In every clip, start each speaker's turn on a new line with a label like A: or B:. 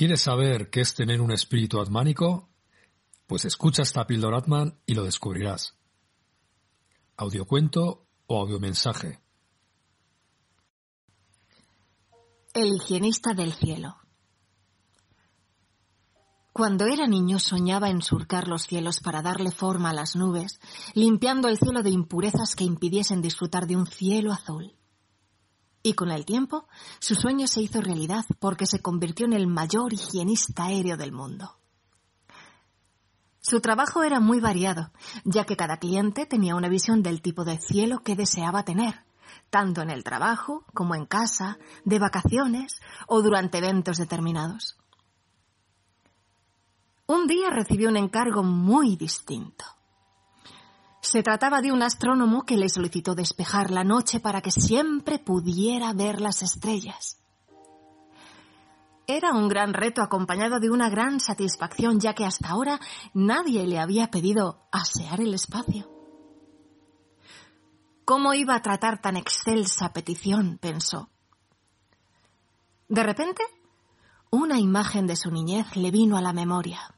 A: ¿Quieres saber qué es tener un espíritu atmánico? Pues escucha esta píldora Atman y lo descubrirás. Audiocuento o audiomensaje.
B: El higienista del cielo. Cuando era niño soñaba en surcar los cielos para darle forma a las nubes, limpiando el cielo de impurezas que impidiesen disfrutar de un cielo azul. Y con el tiempo, su sueño se hizo realidad porque se convirtió en el mayor higienista aéreo del mundo. Su trabajo era muy variado, ya que cada cliente tenía una visión del tipo de cielo que deseaba tener, tanto en el trabajo como en casa, de vacaciones o durante eventos determinados. Un día recibió un encargo muy distinto. Se trataba de un astrónomo que le solicitó despejar la noche para que siempre pudiera ver las estrellas. Era un gran reto acompañado de una gran satisfacción, ya que hasta ahora nadie le había pedido asear el espacio. ¿Cómo iba a tratar tan excelsa petición? pensó. De repente, una imagen de su niñez le vino a la memoria.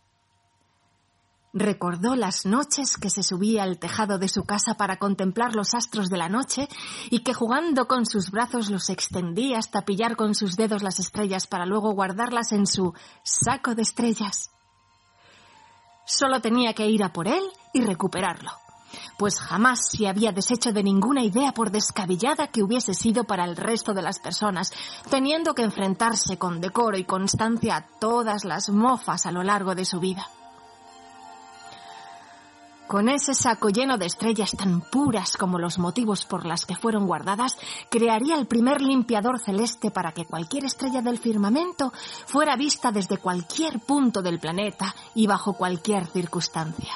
B: Recordó las noches que se subía al tejado de su casa para contemplar los astros de la noche y que jugando con sus brazos los extendía hasta pillar con sus dedos las estrellas para luego guardarlas en su saco de estrellas. Solo tenía que ir a por él y recuperarlo, pues jamás se había deshecho de ninguna idea por descabellada que hubiese sido para el resto de las personas, teniendo que enfrentarse con decoro y constancia a todas las mofas a lo largo de su vida. Con ese saco lleno de estrellas tan puras como los motivos por las que fueron guardadas, crearía el primer limpiador celeste para que cualquier estrella del firmamento fuera vista desde cualquier punto del planeta y bajo cualquier circunstancia.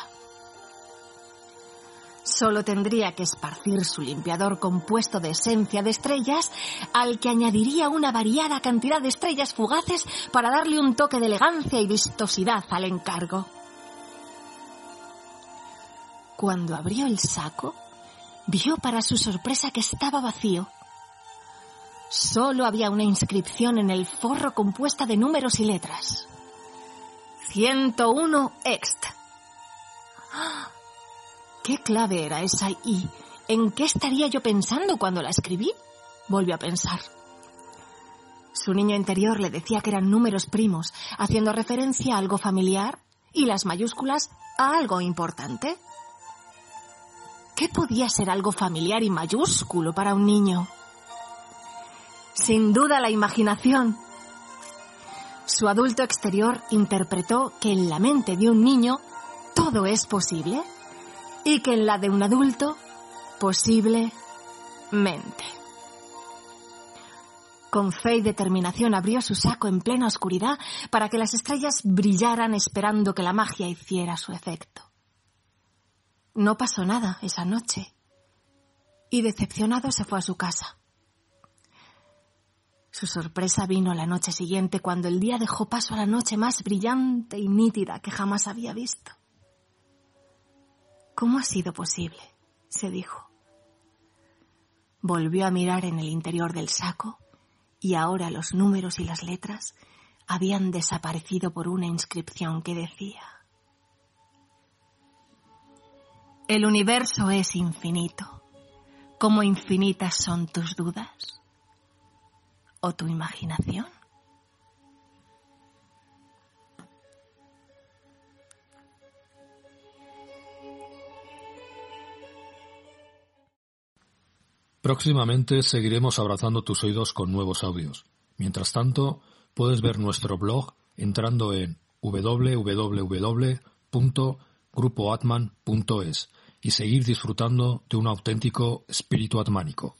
B: Solo tendría que esparcir su limpiador compuesto de esencia de estrellas, al que añadiría una variada cantidad de estrellas fugaces para darle un toque de elegancia y vistosidad al encargo. Cuando abrió el saco, vio para su sorpresa que estaba vacío. Solo había una inscripción en el forro compuesta de números y letras. 101 ext. ¿Qué clave era esa y en qué estaría yo pensando cuando la escribí? Volvió a pensar. Su niño interior le decía que eran números primos, haciendo referencia a algo familiar y las mayúsculas a algo importante. ¿Qué podía ser algo familiar y mayúsculo para un niño? Sin duda la imaginación. Su adulto exterior interpretó que en la mente de un niño todo es posible y que en la de un adulto posiblemente. Con fe y determinación abrió su saco en plena oscuridad para que las estrellas brillaran esperando que la magia hiciera su efecto. No pasó nada esa noche y decepcionado se fue a su casa. Su sorpresa vino la noche siguiente cuando el día dejó paso a la noche más brillante y nítida que jamás había visto. ¿Cómo ha sido posible? se dijo. Volvió a mirar en el interior del saco y ahora los números y las letras habían desaparecido por una inscripción que decía El universo es infinito. ¿Cómo infinitas son tus dudas? ¿O tu imaginación?
A: Próximamente seguiremos abrazando tus oídos con nuevos audios. Mientras tanto, puedes ver nuestro blog entrando en www.grupoatman.es y seguir disfrutando de un auténtico espíritu atmánico.